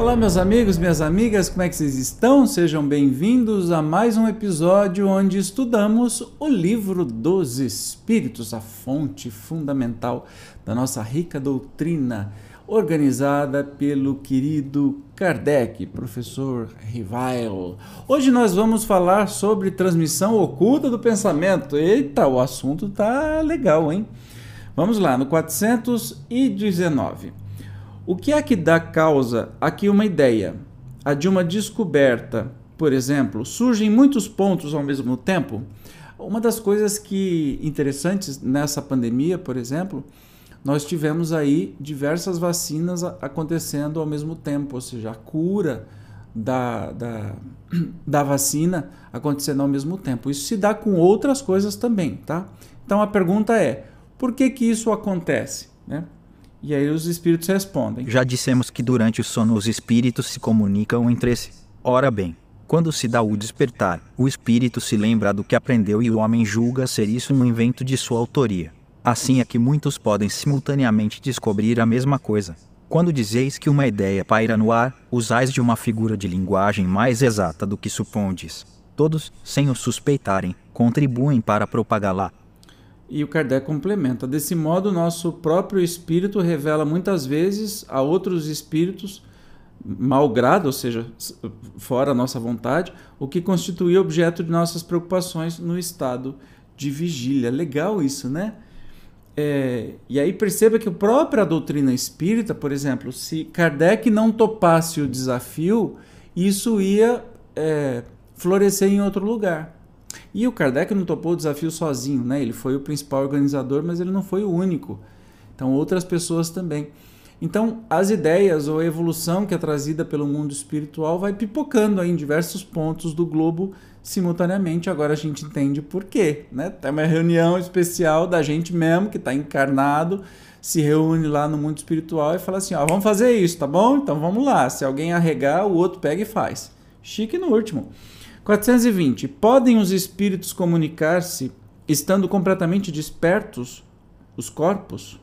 Olá, meus amigos, minhas amigas, como é que vocês estão? Sejam bem-vindos a mais um episódio onde estudamos o livro dos Espíritos, a fonte fundamental da nossa rica doutrina, organizada pelo querido Kardec, professor Rivail. Hoje nós vamos falar sobre transmissão oculta do pensamento. Eita, o assunto tá legal, hein? Vamos lá, no 419. O que é que dá causa aqui uma ideia? A de uma descoberta, por exemplo, surgem muitos pontos ao mesmo tempo? Uma das coisas que interessantes nessa pandemia, por exemplo, nós tivemos aí diversas vacinas acontecendo ao mesmo tempo, ou seja, a cura da, da, da vacina acontecendo ao mesmo tempo. Isso se dá com outras coisas também, tá? Então a pergunta é, por que que isso acontece, né? E aí os espíritos respondem. Já dissemos que durante o sono os espíritos se comunicam entre si. Ora bem, quando se dá o despertar, o espírito se lembra do que aprendeu e o homem julga ser isso um invento de sua autoria. Assim é que muitos podem simultaneamente descobrir a mesma coisa. Quando dizeis que uma ideia paira no ar, usais de uma figura de linguagem mais exata do que supondes. Todos, sem o suspeitarem, contribuem para propagá-la. E o Kardec complementa: desse modo, nosso próprio espírito revela muitas vezes a outros espíritos, malgrado, ou seja, fora a nossa vontade, o que constituía objeto de nossas preocupações no estado de vigília. Legal isso, né? É, e aí perceba que a própria doutrina espírita, por exemplo, se Kardec não topasse o desafio, isso ia é, florescer em outro lugar. E o Kardec não topou o desafio sozinho, né? Ele foi o principal organizador, mas ele não foi o único. Então, outras pessoas também. Então, as ideias ou a evolução que é trazida pelo mundo espiritual vai pipocando em diversos pontos do globo simultaneamente. Agora a gente entende por quê, né? Tem uma reunião especial da gente mesmo que está encarnado, se reúne lá no mundo espiritual e fala assim: ó, vamos fazer isso, tá bom? Então vamos lá. Se alguém arregar, o outro pega e faz. Chique no último. 420. Podem os espíritos comunicar-se estando completamente despertos os corpos?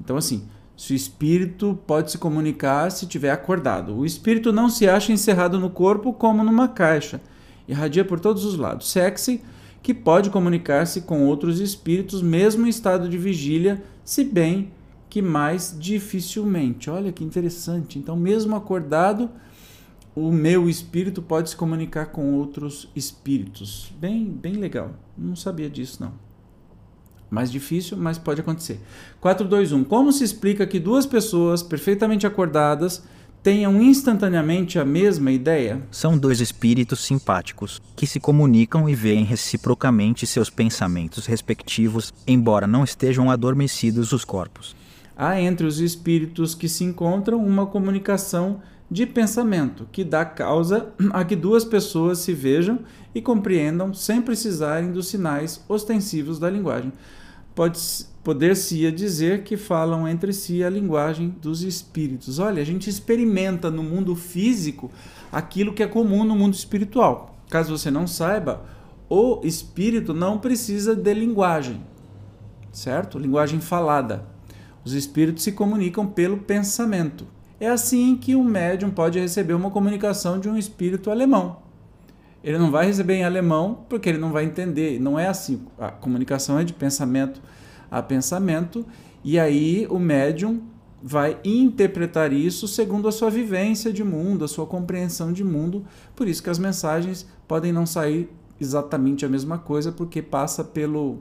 Então, assim, se o espírito pode se comunicar se estiver acordado. O espírito não se acha encerrado no corpo como numa caixa, irradia por todos os lados. Sexy, que pode comunicar-se com outros espíritos mesmo em estado de vigília, se bem que mais dificilmente. Olha que interessante. Então, mesmo acordado, o meu espírito pode se comunicar com outros espíritos. Bem, bem legal. Não sabia disso não. Mais difícil, mas pode acontecer. 421. Como se explica que duas pessoas perfeitamente acordadas tenham instantaneamente a mesma ideia? São dois espíritos simpáticos que se comunicam e veem reciprocamente seus pensamentos respectivos, embora não estejam adormecidos os corpos. Há entre os espíritos que se encontram uma comunicação de pensamento, que dá causa a que duas pessoas se vejam e compreendam sem precisarem dos sinais ostensivos da linguagem. Pode poder-se dizer que falam entre si a linguagem dos espíritos. Olha, a gente experimenta no mundo físico aquilo que é comum no mundo espiritual. Caso você não saiba, o espírito não precisa de linguagem, certo? Linguagem falada. Os espíritos se comunicam pelo pensamento. É assim que um médium pode receber uma comunicação de um espírito alemão. Ele não vai receber em alemão porque ele não vai entender. Não é assim. A comunicação é de pensamento a pensamento e aí o médium vai interpretar isso segundo a sua vivência de mundo, a sua compreensão de mundo. Por isso que as mensagens podem não sair exatamente a mesma coisa, porque passa pelo,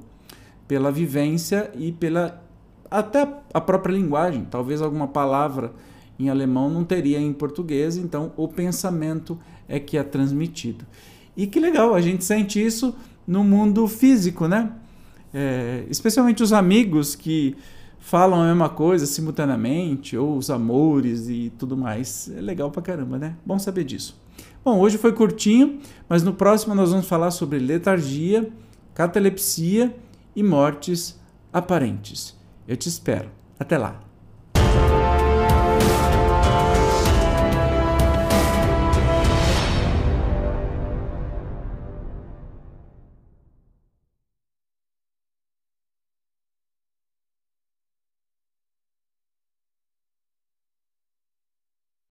pela vivência e pela até a própria linguagem. Talvez alguma palavra em alemão não teria em português, então o pensamento é que é transmitido. E que legal, a gente sente isso no mundo físico, né? É, especialmente os amigos que falam a mesma coisa simultaneamente, ou os amores e tudo mais. É legal pra caramba, né? Bom saber disso. Bom, hoje foi curtinho, mas no próximo nós vamos falar sobre letargia, catalepsia e mortes aparentes. Eu te espero. Até lá!